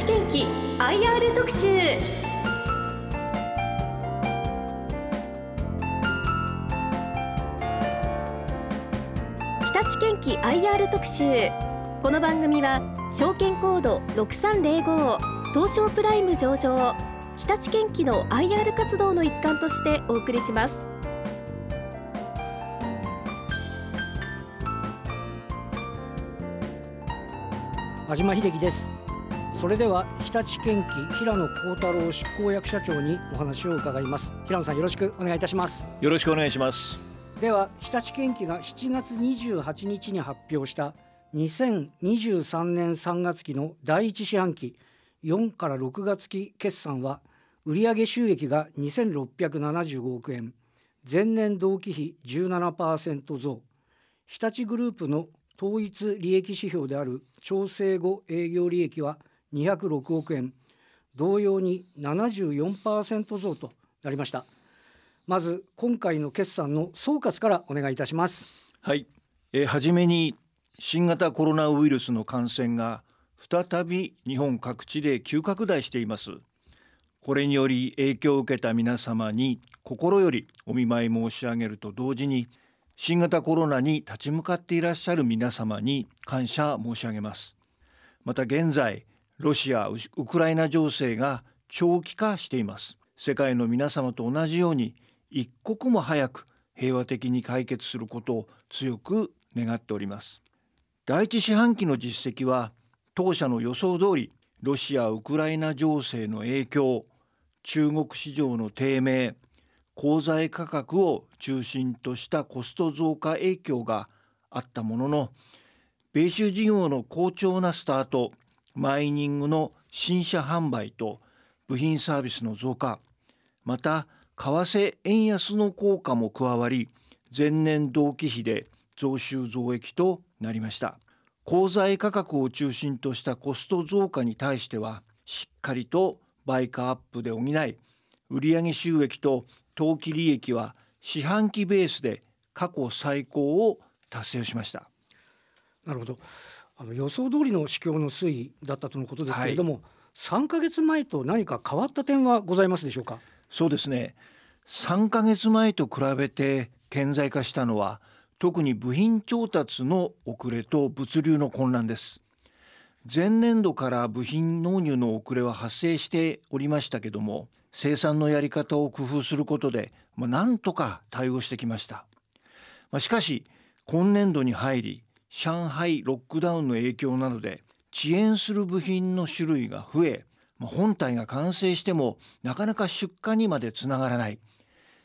立健機 IR 特集。日立健機 IR 特集。この番組は証券コード6305東証プライム上場日立健機の IR 活動の一環としてお送りします。安島秀樹です。それでは日立建機平野幸太郎執行役社長にお話を伺います。平野さんよろしくお願いいたします。よろしくお願いします。では日立建機が7月28日に発表した2023年3月期の第一四半期4から6月期決算は売上収益が2675億円。前年同期比17%増。日立グループの統一利益指標である調整後営業利益は206億円同様に74%増となりました。まず今回の決算の総括からお願いいたします。はい、えー、初めに新型コロナウイルスの感染が再び日本各地で急拡大しています。これにより影響を受けた皆様に心よりお見舞い申し上げると同時に新型コロナに立ち向かっていらっしゃる皆様に感謝申し上げます。また現在ロシア・ウクライナ情勢が長期化しています。世界の皆様と同じように一刻も早く平和的に解決することを強く願っております。第一四半期の実績は当社の予想通りロシア・ウクライナ情勢の影響中国市場の低迷鋼材価格を中心としたコスト増加影響があったものの米州事業の好調なスタートマイニングの新車販売と部品サービスの増加また為替円安の効果も加わり前年同期比で増収増益となりました。鋼材価格を中心としたコスト増加に対してはしっかりと売価アップで補い売上収益と当期利益は四半期ベースで過去最高を達成しました。なるほど。あの予想通りの市況の推移だったとのことですけれども、はい、3か月前と何か変わった点はございますでしょうか？そうですね。3か月前と比べて顕在化したのは特に部品調達の遅れと物流の混乱です。前年度から部品納入の遅れは発生しておりましたけども生産のやり方を工夫することで、まあ、なんとか対応してきました、まあ、しかし今年度に入り上海ロックダウンの影響などで遅延する部品の種類が増え、本体が完成してもなかなか出荷にまでつながらない。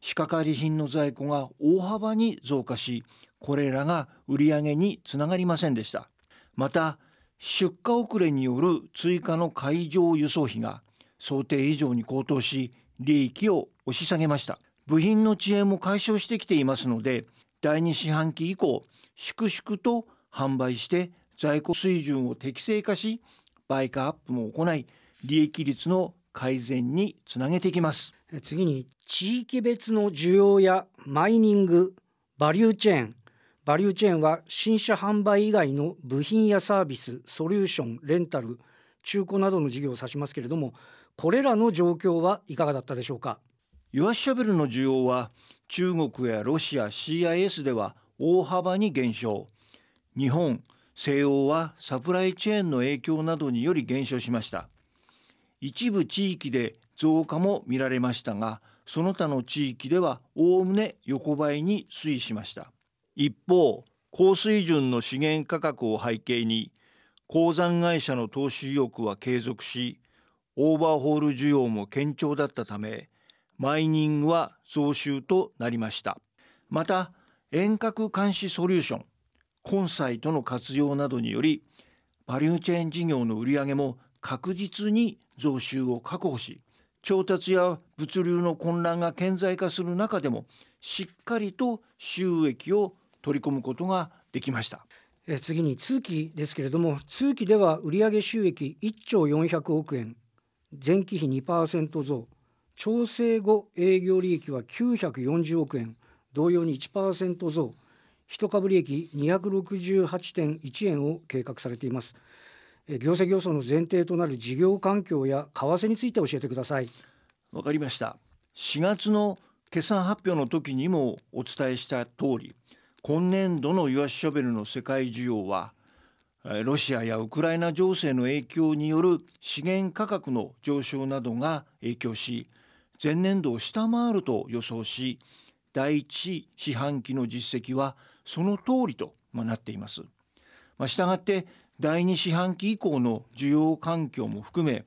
仕掛かり品の在庫が大幅に増加しこれらが売り上げにつながりませんでした。また出荷遅れによる追加の海上輸送費が想定以上に高騰し利益を押し下げました。部品の遅延も解消してきていますので第2四半期以降粛々と販売して在庫水準を適正化し売価アップも行い利益率の改善につなげていきます。次に地域別の需要やマイニングバリューチェーン。バリューチェーンは新車販売以外の部品やサービスソリューションレンタル中古などの事業を指しますけれどもこれらの状況はいかがだったでしょうか？ユアシャベルの需要は中国やロシア CIS では大幅に減少。日本西欧はサプライチェーンの影響などにより減少しました。一部地域で増加も見られましたがその他の地域ではおおむね横ばいに推移しました。一方高水準の資源価格を背景に鉱山会社の投資意欲は継続しオーバーホール需要も堅調だったためマイニングは増収となりました。また遠隔監視ソリューションコンサイトの活用などによりバリューチェーン事業の売り上げも確実に増収を確保し調達や物流の混乱が顕在化する中でもしっかりと収益を取り込むことができました。次に通期ですけれども通期では売上収益1兆400億円前期比2%増調整後営業利益は940億円。同様に1%増一株利益268.1円を計画されています。業績予想の前提となる事業環境や為替について教えてください。わかりました。4月の決算発表の時にもお伝えした通り今年度のイワシショベルの世界需要はロシアやウクライナ情勢の影響による資源価格の上昇などが影響し前年度を下回ると予想し第一四半期の実績はその通りとなっています。まあ、したがって第2四半期以降の需要環境も含め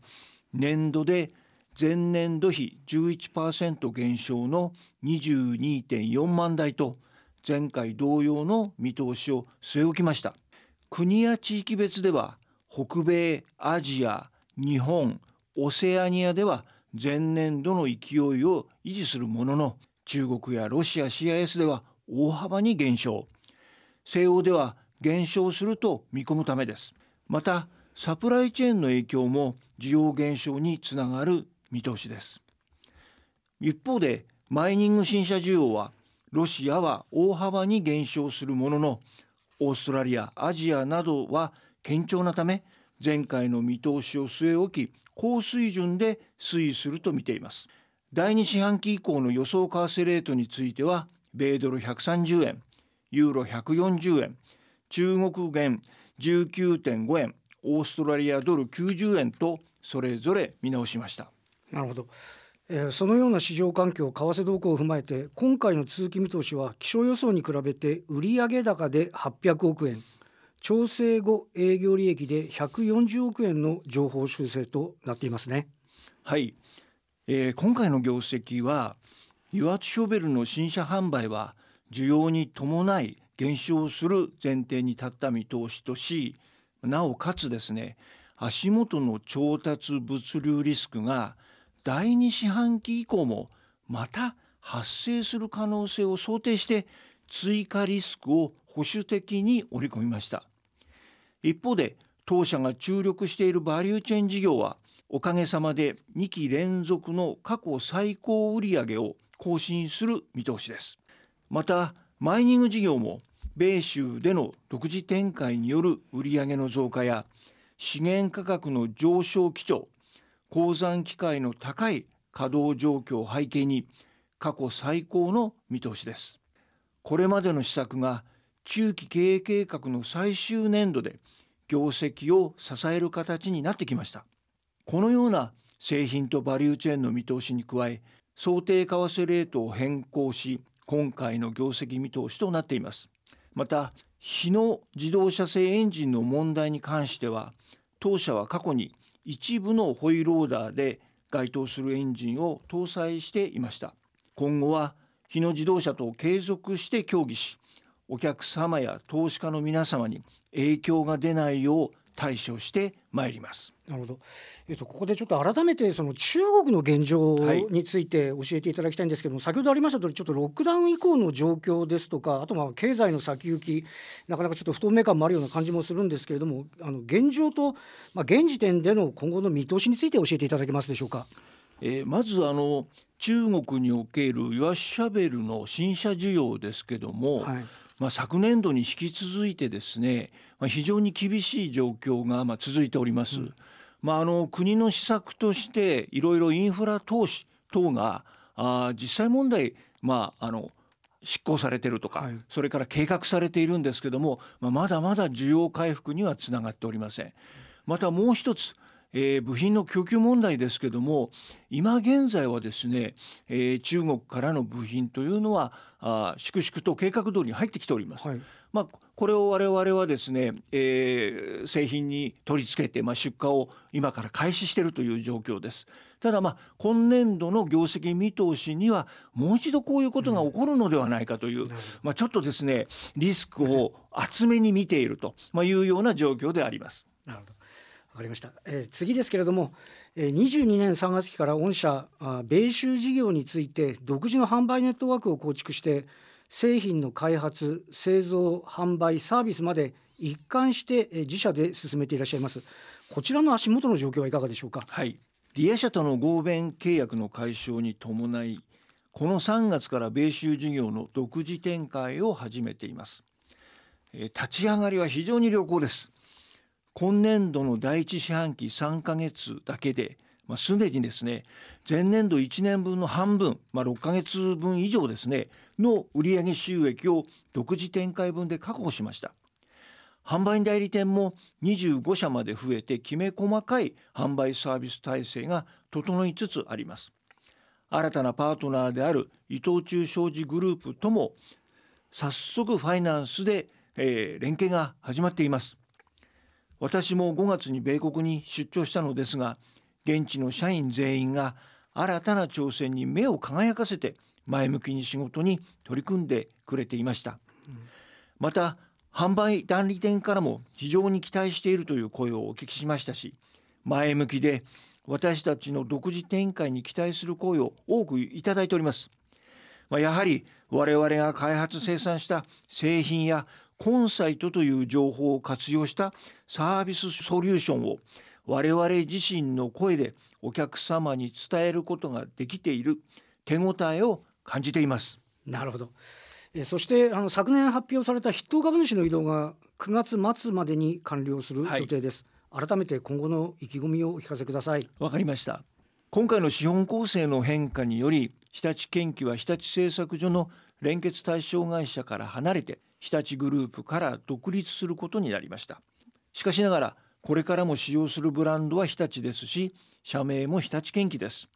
年度で前年度比11%減少の22.4万台と前回同様の見通しを据え置きました国や地域別では北米アジア日本オセアニアでは前年度の勢いを維持するものの中国やロシア CIS では大幅に減少。西欧では減少すると見込むためです。またサプライチェーンの影響も需要減少につながる見通しです。一方でマイニング新車需要はロシアは大幅に減少するもののオーストラリアアジアなどは堅調なため前回の見通しを据え置き高水準で推移すると見ています。第2四半期以降の予想為替レートについては米ドル130円ユーロ140円中国元19.5円オーストラリアドル90円とそれぞれ見直しました。なるほど、えー、そのような市場環境為替動向を踏まえて今回の通期見通しは気象予想に比べて売上高で800億円調整後営業利益で140億円の情報修正となっていますね。はい、えー、今回の業績は油圧ショベルの新車販売は需要に伴い減少する前提に立った見通しとしなおかつですね足元の調達物流リスクが第2四半期以降もまた発生する可能性を想定して追加リスクを保守的に織り込みました。一方で当社が注力しているバリューチェーン事業はおかげさまで2期連続の過去最高売上を更新する見通しです。またマイニング事業も米州での独自展開による売上の増加や資源価格の上昇基調鉱山機械の高い稼働状況を背景に過去最高の見通しです。これまでの施策が中期経営計画の最終年度で業績を支える形になってきました。このような製品とバリューチェーンの見通しに加え想定為替レートを変更し今回の業績見通しとなっています。また日野自動車製エンジンの問題に関しては当社は過去に一部のホイールオーダーで該当するエンジンを搭載していました。今後は日野自動車と継続して協議しお客様や投資家の皆様に影響が出ないよう対処してまいります。なるほど。えっとここでちょっと改めてその中国の現状について教えていただきたいんですけども、はい、先ほどありました通りちょっとロックダウン以降の状況ですとか、あとまあ経済の先行きなかなかちょっと不透明感もあるような感じもするんですけれども、あの現状とまあ現時点での今後の見通しについて教えていただけますでしょうか？えー、まずあの中国におけるイワシャベルの新車需要ですけども。はいまあ、昨年度に引き続いてですね、まあ、非常に厳しい状況がまあ続いております。うん、まあ、あの国の施策としていろいろインフラ投資等があ実際問題、まあ、あの執行されてるとか、はい、それから計画されているんですけども、まあ、まだまだ需要回復にはつながっておりません。またもう一つえー、部品の供給問題ですけども今現在はですね、えー、中国からの部品というのはあ粛々と計画通りに入ってきております。はい、まあ、これを我々はですね、えー、製品に取り付けて、まあ、出荷を今から開始しているという状況です。ただまあ今年度の業績見通しにはもう一度こういうことが起こるのではないかという、うん、まあ、ちょっとですねリスクを厚めに見ているというような状況であります。なるほどわかりました、えー、次ですけれども、えー、22年3月期から御社あ米州事業について独自の販売ネットワークを構築して製品の開発製造販売サービスまで一貫して自社で進めていらっしゃいます。こちらの足元の状況はいかがでしょうか？はい。ディア社との合弁契約の解消に伴いこの3月から米州事業の独自展開を始めています、え、立ち上がりは非常に良好です。今年度の第一四半期3ヶ月だけで、まあ、すでにですね前年度1年分の半分、まあ、6ヶ月分以上ですねの売上収益を独自展開分で確保しました。販売代理店も25社まで増えてきめ細かい販売サービス体制が整いつつあります。新たなパートナーである伊藤忠商事グループとも早速ファイナンスで、えー、連携が始まっています。私も5月に米国に出張したのですが現地の社員全員が新たな挑戦に目を輝かせて前向きに仕事に取り組んでくれていました、うん、また販売代理店からも非常に期待しているという声をお聞きしましたし前向きで私たちの独自展開に期待する声を多くいただいております、まあ、やはり我々が開発生産した製品やコンサイトという情報を活用したサービスソリューションを我々自身の声でお客様に伝えることができている手応えを感じています。なるほど。えそしてあの昨年発表された筆頭株主の移動が9月末までに完了する予定です、はい、改めて今後の意気込みをお聞かせください。わかりました。今回の資本構成の変化により日立建機は日立製作所の連結対象会社から離れて日立グループから独立することになりました。しかしながらこれからも使用するブランドは日立ですし社名も日立建機です。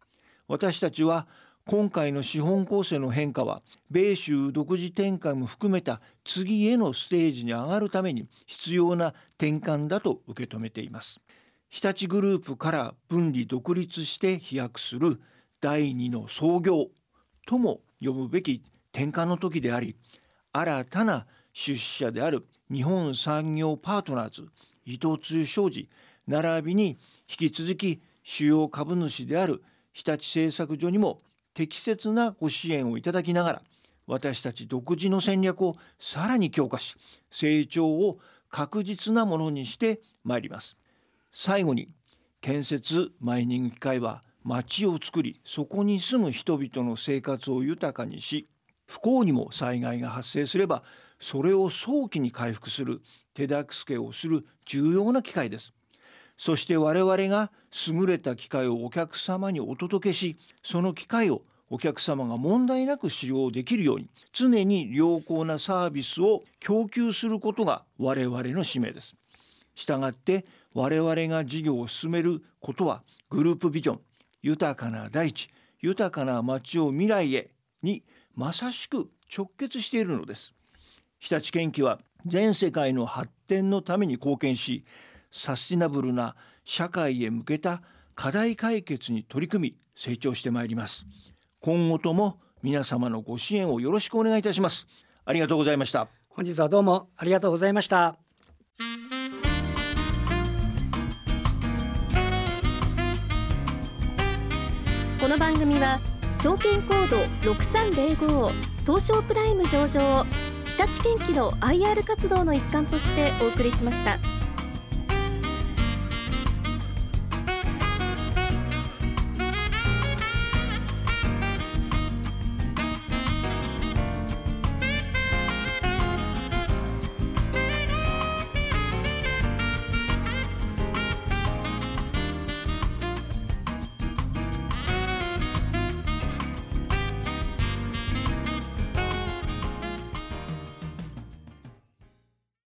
私たちは今回の資本構成の変化は米州独自展開も含めた次へのステージに上がるために必要な転換だと受け止めています。日立グループから分離独立して飛躍する第二の創業とも呼ぶべき転換の時であり新たな出資者である日本産業パートナーズ伊藤忠商事並びに引き続き主要株主である日立製作所にも適切なご支援をいただきながら私たち独自の戦略をさらに強化し成長を確実なものにしてまいります。最後に建設マイニング機械は町を作りそこに住む人々の生活を豊かにし不幸にも災害が発生すればそれを早期に回復する手助けをする重要な機会です。そして我々が優れた機会をお客様にお届けしその機会をお客様が問題なく使用できるように常に良好なサービスを供給することが我々の使命です。したがって我々が事業を進めることはグループビジョン豊かな大地豊かな街を未来へにまさしく直結しているのです。日立建機は全世界の発展のために貢献しサスティナブルな社会へ向けた課題解決に取り組み成長してまいります。今後とも皆様のご支援をよろしくお願いいたします。ありがとうございました。本日はどうもありがとうございました。この番組は証券コード6305東証プライム上場を日立建機の IR 活動の一環としてお送りしました。